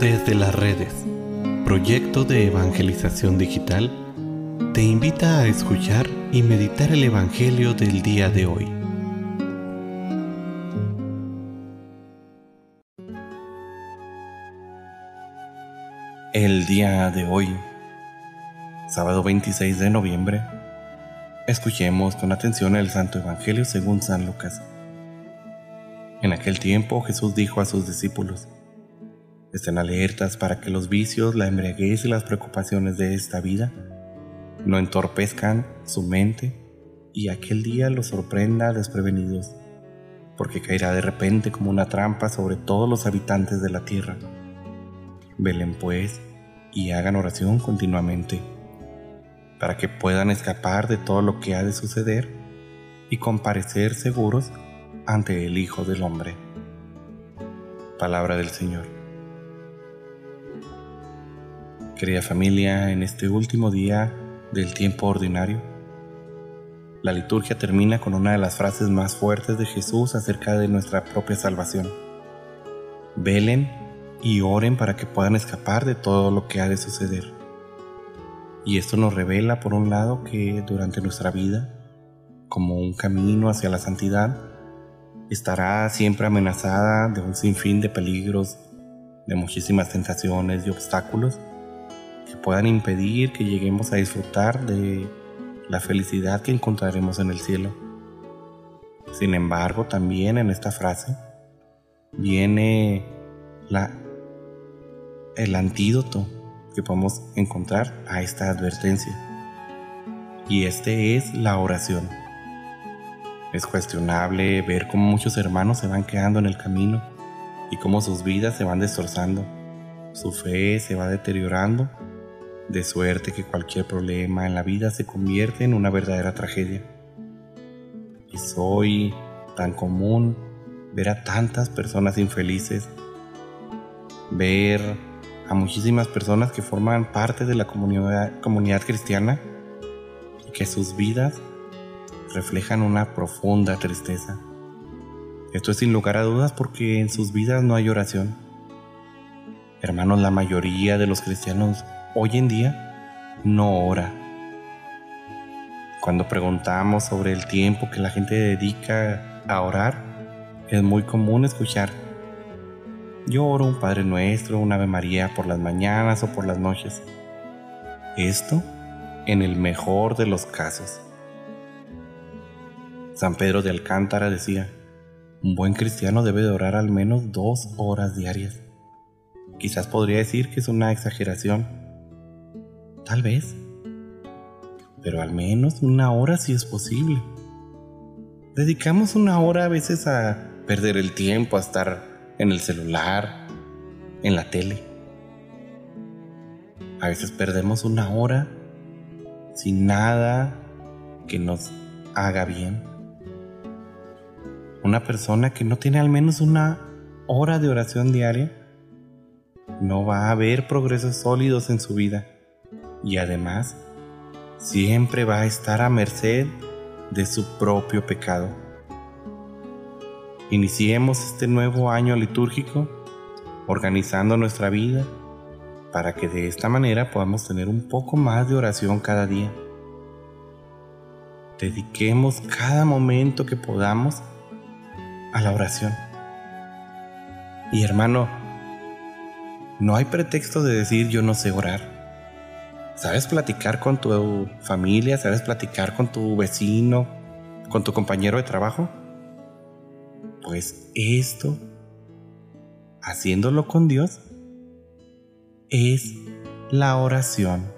Desde las redes, proyecto de evangelización digital, te invita a escuchar y meditar el Evangelio del día de hoy. El día de hoy, sábado 26 de noviembre, escuchemos con atención el Santo Evangelio según San Lucas. En aquel tiempo Jesús dijo a sus discípulos, Estén alertas para que los vicios, la embriaguez y las preocupaciones de esta vida no entorpezcan su mente y aquel día los sorprenda desprevenidos, porque caerá de repente como una trampa sobre todos los habitantes de la tierra. Velen pues y hagan oración continuamente, para que puedan escapar de todo lo que ha de suceder y comparecer seguros ante el Hijo del Hombre. Palabra del Señor. Querida familia, en este último día del tiempo ordinario, la liturgia termina con una de las frases más fuertes de Jesús acerca de nuestra propia salvación. Velen y oren para que puedan escapar de todo lo que ha de suceder. Y esto nos revela, por un lado, que durante nuestra vida, como un camino hacia la santidad, estará siempre amenazada de un sinfín de peligros, de muchísimas tentaciones y obstáculos puedan impedir que lleguemos a disfrutar de la felicidad que encontraremos en el cielo. Sin embargo, también en esta frase viene la, el antídoto que podemos encontrar a esta advertencia. Y este es la oración. Es cuestionable ver cómo muchos hermanos se van quedando en el camino y cómo sus vidas se van destrozando. Su fe se va deteriorando, de suerte que cualquier problema en la vida se convierte en una verdadera tragedia. Es hoy tan común ver a tantas personas infelices, ver a muchísimas personas que forman parte de la comunidad, comunidad cristiana y que sus vidas reflejan una profunda tristeza. Esto es sin lugar a dudas porque en sus vidas no hay oración. Hermanos, la mayoría de los cristianos hoy en día no ora. Cuando preguntamos sobre el tiempo que la gente dedica a orar, es muy común escuchar, yo oro un Padre Nuestro, un Ave María por las mañanas o por las noches. Esto en el mejor de los casos. San Pedro de Alcántara decía, un buen cristiano debe de orar al menos dos horas diarias. Quizás podría decir que es una exageración. Tal vez. Pero al menos una hora si es posible. Dedicamos una hora a veces a perder el tiempo, a estar en el celular, en la tele. A veces perdemos una hora sin nada que nos haga bien una persona que no tiene al menos una hora de oración diaria, no va a ver progresos sólidos en su vida y además siempre va a estar a merced de su propio pecado. Iniciemos este nuevo año litúrgico organizando nuestra vida para que de esta manera podamos tener un poco más de oración cada día. Dediquemos cada momento que podamos a la oración. Y hermano, no hay pretexto de decir yo no sé orar. ¿Sabes platicar con tu familia? ¿Sabes platicar con tu vecino? ¿Con tu compañero de trabajo? Pues esto, haciéndolo con Dios, es la oración.